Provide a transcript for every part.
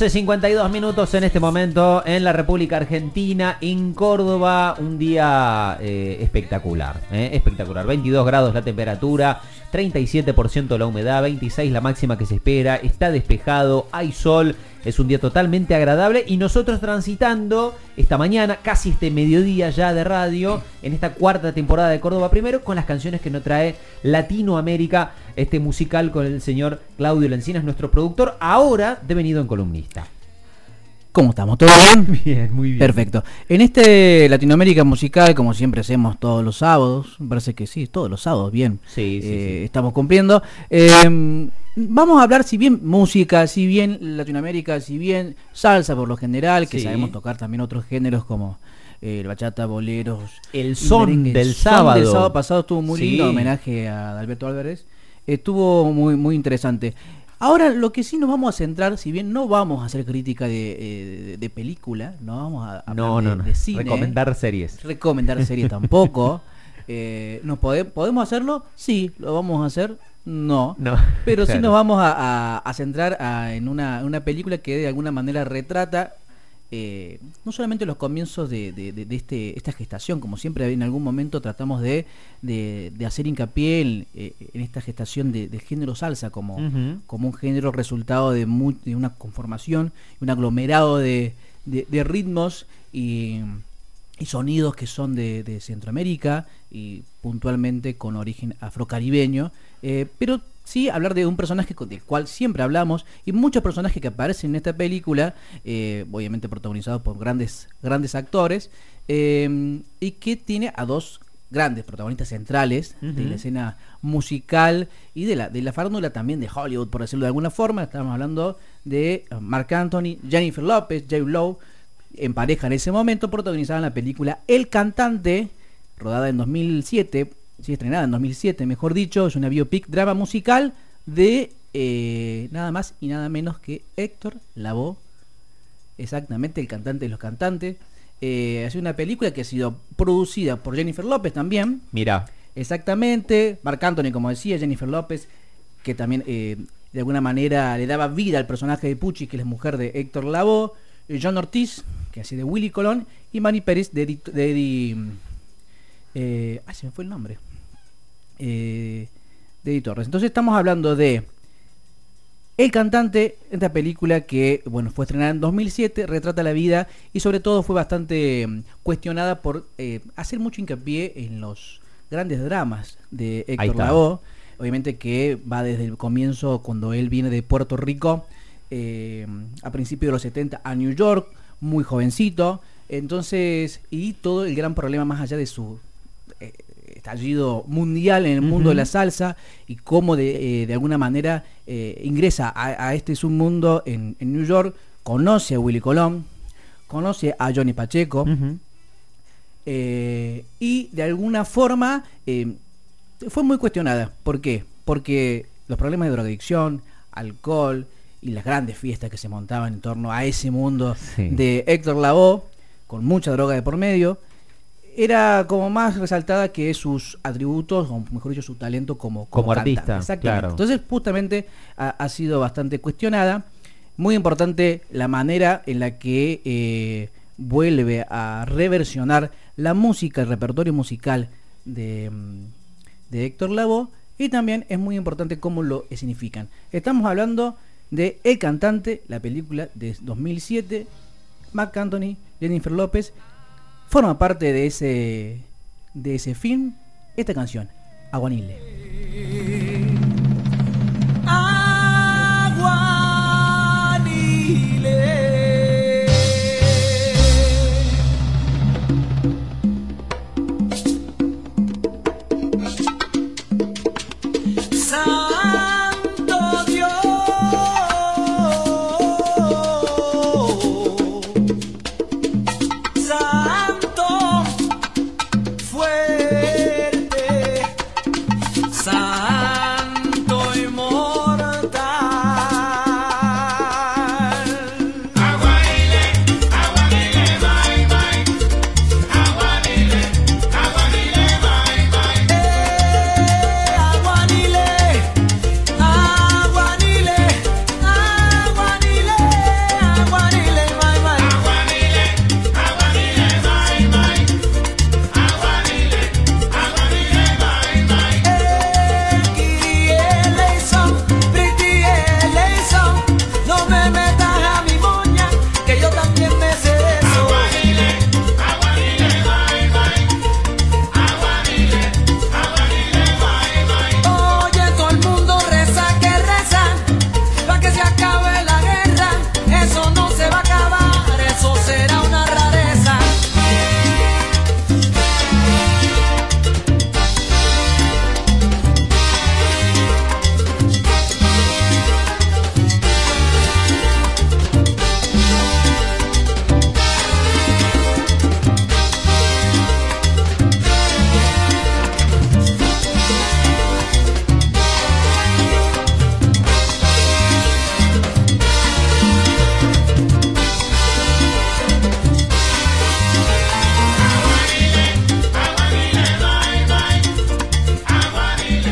11.52 minutos en este momento en la República Argentina, en Córdoba, un día eh, espectacular, eh, espectacular. 22 grados la temperatura, 37% la humedad, 26 la máxima que se espera, está despejado, hay sol, es un día totalmente agradable y nosotros transitando esta mañana, casi este mediodía ya de radio, en esta cuarta temporada de Córdoba Primero, con las canciones que nos trae Latinoamérica, este musical con el señor Claudio Lencinas, nuestro productor, ahora devenido en columnista. ¿Cómo estamos? ¿Todo bien? Bien, muy bien. Perfecto. En este Latinoamérica musical, como siempre hacemos todos los sábados, parece que sí, todos los sábados, bien. Sí, sí, eh, sí. Estamos cumpliendo. Eh, vamos a hablar, si bien música, si bien Latinoamérica, si bien salsa por lo general, que sabemos tocar también otros géneros como eh, el bachata, boleros. El son del El sábado. del sábado pasado estuvo muy lindo, homenaje a Alberto Álvarez. Estuvo muy, muy interesante. Ahora, lo que sí nos vamos a centrar, si bien no vamos a hacer crítica de, eh, de- de película, no vamos a hablar No, de, no, no. cine, Recomendar series. recomendar series tampoco. Eh, ¿nos pode- ¿Podemos hacerlo? Sí, lo vamos a hacer. No. No, Pero sí claro. nos vamos a, a- a centrar a- en una, una película que de alguna manera retrata eh, no solamente los comienzos de, de- de- este, esta gestación, como siempre en algún momento tratamos de, de- de hacer hincapié en, eh, en esta gestación de- del género salsa como, como un género resultado de, mu- de una conformación, un aglomerado de, ritmos y, y sonidos que son de, de Centroamérica y puntualmente con origen afrocaribeño, eh, pero sí hablar de un personaje con- del cual siempre hablamos y muchos personajes que aparecen en esta película, eh, obviamente protagonizados por grandes, grandes actores, eh, y que tiene a dos grandes protagonistas centrales de la escena musical y de la, de la farándula también de Hollywood, por decirlo de alguna forma. Estamos hablando de eh, Marc Anthony, Jennifer López, J. Lowe, en pareja en ese momento, protagonizaban la película El Cantante, rodada en 2007, sí, estrenada en 2007, mejor dicho, es una biopic drama musical de eh, nada más y nada menos que Héctor Lavoe, exactamente el cantante de los cantantes. Eh, es una película que ha sido producida por Jennifer López también, Mira, Exactamente, Marc Anthony, como decía, Jennifer López, que también eh, de alguna manera le daba vida al personaje de Pucci, que es la mujer de Héctor Lavoe, eh, John Ortiz, que hace de Willy Colón, y Manny Pérez de Eddie... de Eddie, eh, ay, se me fue el nombre. Eh, de Eddie Torres. Entonces estamos hablando de el cantante, esta película que bueno fue estrenada en 2007, retrata la vida y sobre todo fue bastante mm, cuestionada por eh, hacer mucho hincapié en los grandes dramas de Héctor. Lavoe. Obviamente que va desde el comienzo cuando él viene de Puerto Rico eh, a principios de los 70 a New York, muy jovencito. Entonces, y todo el gran problema más allá de su eh, estallido mundial en el mundo de la salsa y cómo de, eh, de alguna manera eh, ingresa a, a este submundo en, en New York, conoce a Willy Colón, conoce a Johnny Pacheco eh, y de alguna forma fue muy cuestionada. ¿Por qué? Porque los problemas de drogadicción, alcohol y las grandes fiestas que se montaban en torno a ese mundo Sí. de Héctor Lavoe, con mucha droga de por medio, era como más resaltada que sus atributos, o mejor dicho, su talento como, Como cantante. artista, Exactamente. claro. Entonces, justamente ha, ha sido bastante cuestionada. Muy importante la manera en la que eh, vuelve a reversionar la música, el repertorio musical de, mm, de Héctor Lavoe. Y también es muy importante cómo lo significan. Estamos hablando de El Cantante, la película de 2007. Marc Anthony, Jennifer López, forma parte de ese, de ese film esta canción, Aguanile.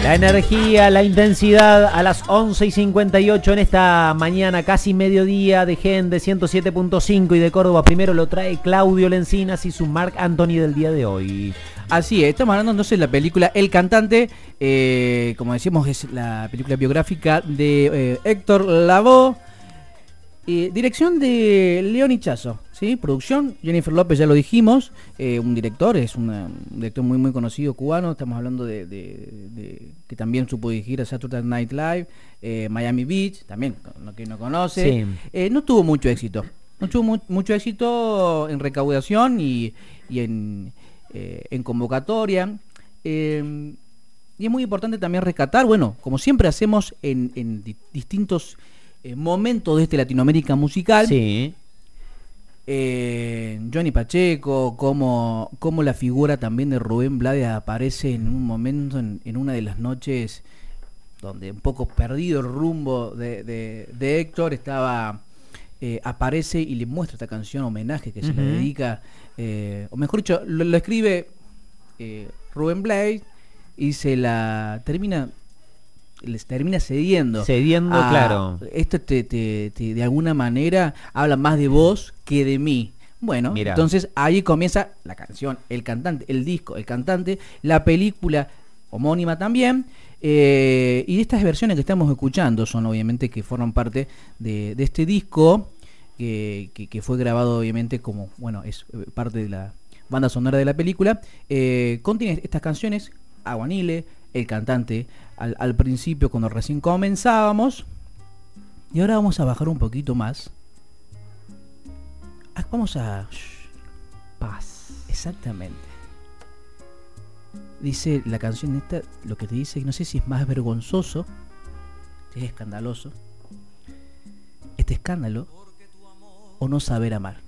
La energía, la intensidad a las 11 y 58 en esta mañana, casi mediodía de Gen de 107.5 y de Córdoba. Primero lo trae Claudio Lencinas y su Mark Anthony del día de hoy. Así es, estamos hablando de la película El Cantante, eh, como decíamos es la película biográfica de eh, Héctor Lavoe, eh, dirección de León Hichazo, ¿sí? producción Jennifer López, ya lo dijimos, eh, un director, es una- un director muy muy conocido cubano, estamos hablando de, de- de- que también supo dirigir a Saturday Night Live, eh, Miami Beach, también, lo que no conoce, Sí. Eh, no tuvo mucho éxito, no tuvo mu- mucho éxito en recaudación y, y en, en convocatoria. Y es muy importante también rescatar, bueno, como siempre hacemos en, en di- distintos momentos de este Latinoamérica musical, Sí. Eh, Johnny Pacheco, como, como la figura también de Rubén Blades aparece en un momento, en, en una de las noches donde un poco perdido el rumbo de, de- de Héctor, estaba eh, aparece y le muestra esta canción homenaje que se le dedica, eh, o mejor dicho, lo, lo escribe Rubén Blades y se la termina les termina cediendo. Cediendo, a- claro. Esto te, te- te- de alguna manera habla más de vos que de mí. Bueno, Mira. entonces ahí comienza la canción, el cantante, el disco, el cantante, la película homónima también. eh, y estas versiones que estamos escuchando son obviamente que forman parte de, de este disco que, que- que fue grabado obviamente como, bueno, es eh, parte de la banda sonora de la película. Eh, contiene estas canciones, Aguanile, el cantante, al, al principio cuando recién comenzábamos. Y ahora vamos a bajar un poquito más. Ah, Vamos a... Paz. Exactamente. Dice la canción esta, lo que te dice, no sé si es más vergonzoso, es escandaloso, este escándalo o no saber amar.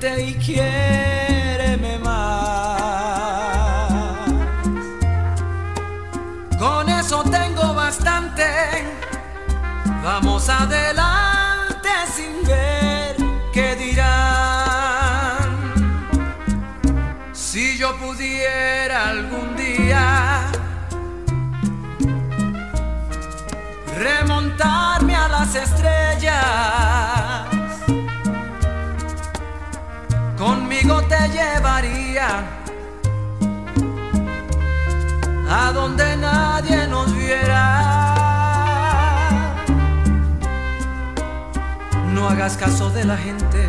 y quiéreme llevaría a donde nadie nos viera. No hagas caso de la gente,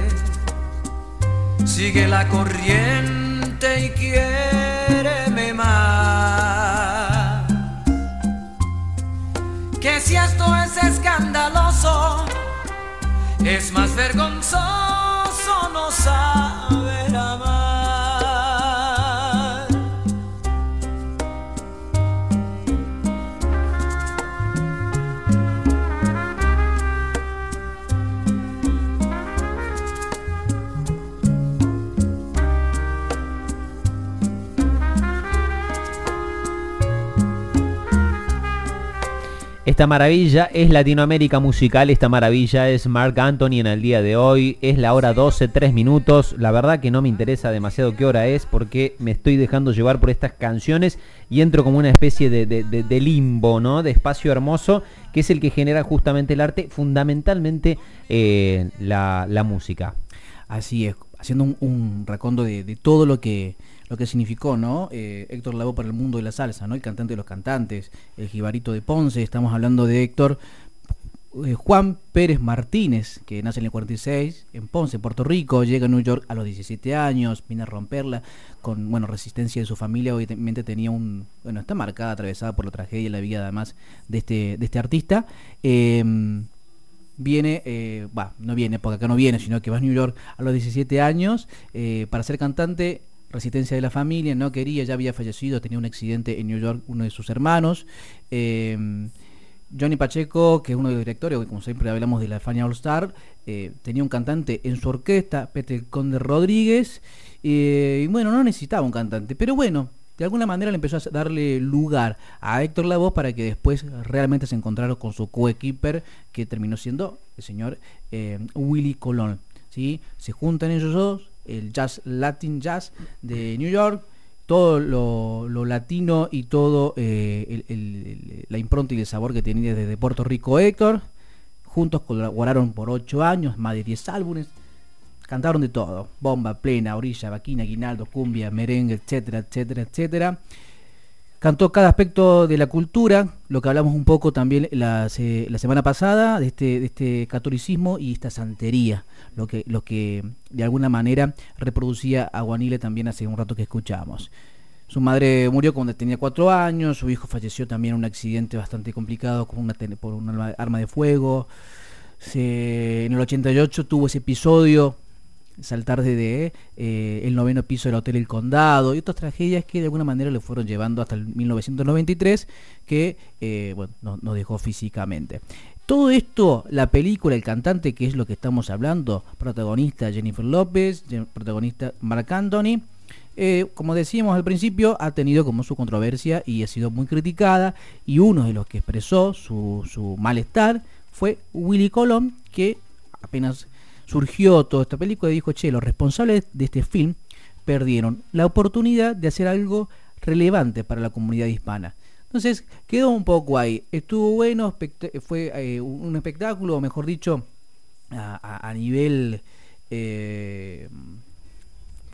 sigue la corriente y quiéreme más. Que si esto es escandaloso, es más vergonzoso no saber Esta maravilla es Latinoamérica musical, esta maravilla es Mark Anthony en el día de hoy, es la hora 12, 3 minutos, la verdad que no me interesa demasiado qué hora es porque me estoy dejando llevar por estas canciones y entro como una especie de, de- de- limbo, ¿no? De espacio hermoso que es el que genera justamente el arte, fundamentalmente eh, la, la música. Así es, haciendo un, un racondo de, de todo lo que lo que significó, ¿no? Eh, Héctor Lavoe para el mundo de la salsa, ¿no? El cantante de los cantantes, el jibarito de Ponce, estamos hablando de Héctor, eh, Juan Pérez Martínez, que nace en el 46 en Ponce, Puerto Rico, llega a New York a los 17 años, viene a romperla con bueno resistencia de su familia, obviamente tenía un bueno está marcada, atravesada por la tragedia y la vida además de este de este artista. Em, viene, eh, no viene, porque acá no viene, sino que va a New York a los 17 años eh, para ser cantante. Resistencia de la familia, no quería, ya había fallecido, tenía un accidente en New York, uno de sus hermanos. Eh, Johnny Pacheco, que es uno de los directores, como siempre hablamos de la Fania All Star, eh, tenía un cantante en su orquesta, Peter Conde Rodríguez, eh, y bueno, no necesitaba un cantante, pero bueno, de alguna manera le empezó a darle lugar a Héctor Lavoe para que después realmente se encontrara con su coequiper, que terminó siendo el señor eh, Willy Colón. ¿sí? Se juntan ellos dos, el jazz, Latin Jazz de New York, todo lo, latino y todo eh, la impronta y el sabor que tenía desde Puerto Rico Héctor. Juntos colaboraron por ocho años, más de 10 álbumes. Cantaron de todo, bomba, plena, orilla, vaquina, guinaldo, cumbia, merengue, etcétera, etcétera, etcétera. Cantó cada aspecto de la cultura, lo que hablamos un poco también la, semana pasada, de este, de este catolicismo y esta santería, lo que, lo que de alguna manera reproducía a Guanile también hace un rato que escuchábamos. Su madre murió cuando tenía cuatro años, su hijo falleció también en un accidente bastante complicado con una, por un arma de fuego. en el 88 tuvo ese episodio saltar desde eh, el noveno piso del Hotel El Condado y otras tragedias que de alguna manera le fueron llevando hasta el 1993 que eh, bueno, nos dejó físicamente. Todo esto, la película, el cantante, que es lo que estamos hablando, protagonista Jennifer López, protagonista Mark Anthony, eh, como decíamos al principio, ha tenido como su controversia y ha sido muy criticada y uno de los que expresó su, su malestar fue Willy Colón, que apenas surgió toda esta película y dijo, che, los responsables de este film perdieron la oportunidad de hacer algo relevante para la comunidad hispana. Entonces quedó un poco ahí. Estuvo bueno, fue eh, un espectáculo, o mejor dicho, a, nivel eh,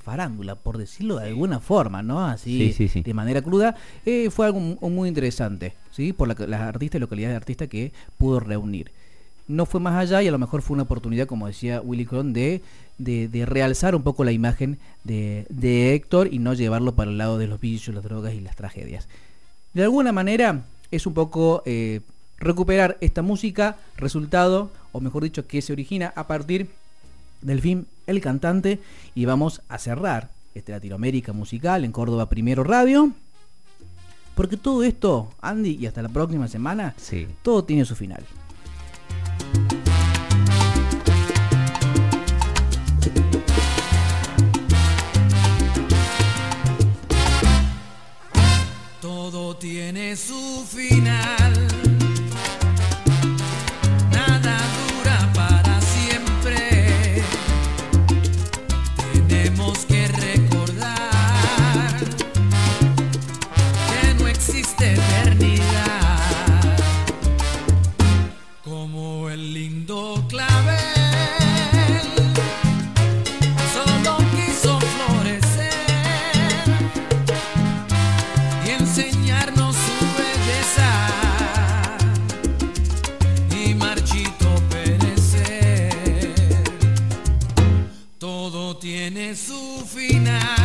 farándula, por decirlo de alguna forma, ¿no? Así, de manera cruda. Eh, fue algo muy interesante, ¿sí? Por la, las artistas y localidades de artistas que pudo reunir no fue más allá y a lo mejor fue una oportunidad, como decía Willy Cron, de, de, realzar un poco la imagen de, de, Héctor y no llevarlo para el lado de los vicios, las drogas y las tragedias. De alguna manera es un poco eh, recuperar esta música, resultado, o mejor dicho, que se origina a partir del film El Cantante y vamos a cerrar este Latinoamérica musical en Córdoba Primero Radio. Porque todo esto, Andy, y hasta la próxima semana, sí. todo tiene su final. Tiene su final. tiene su final.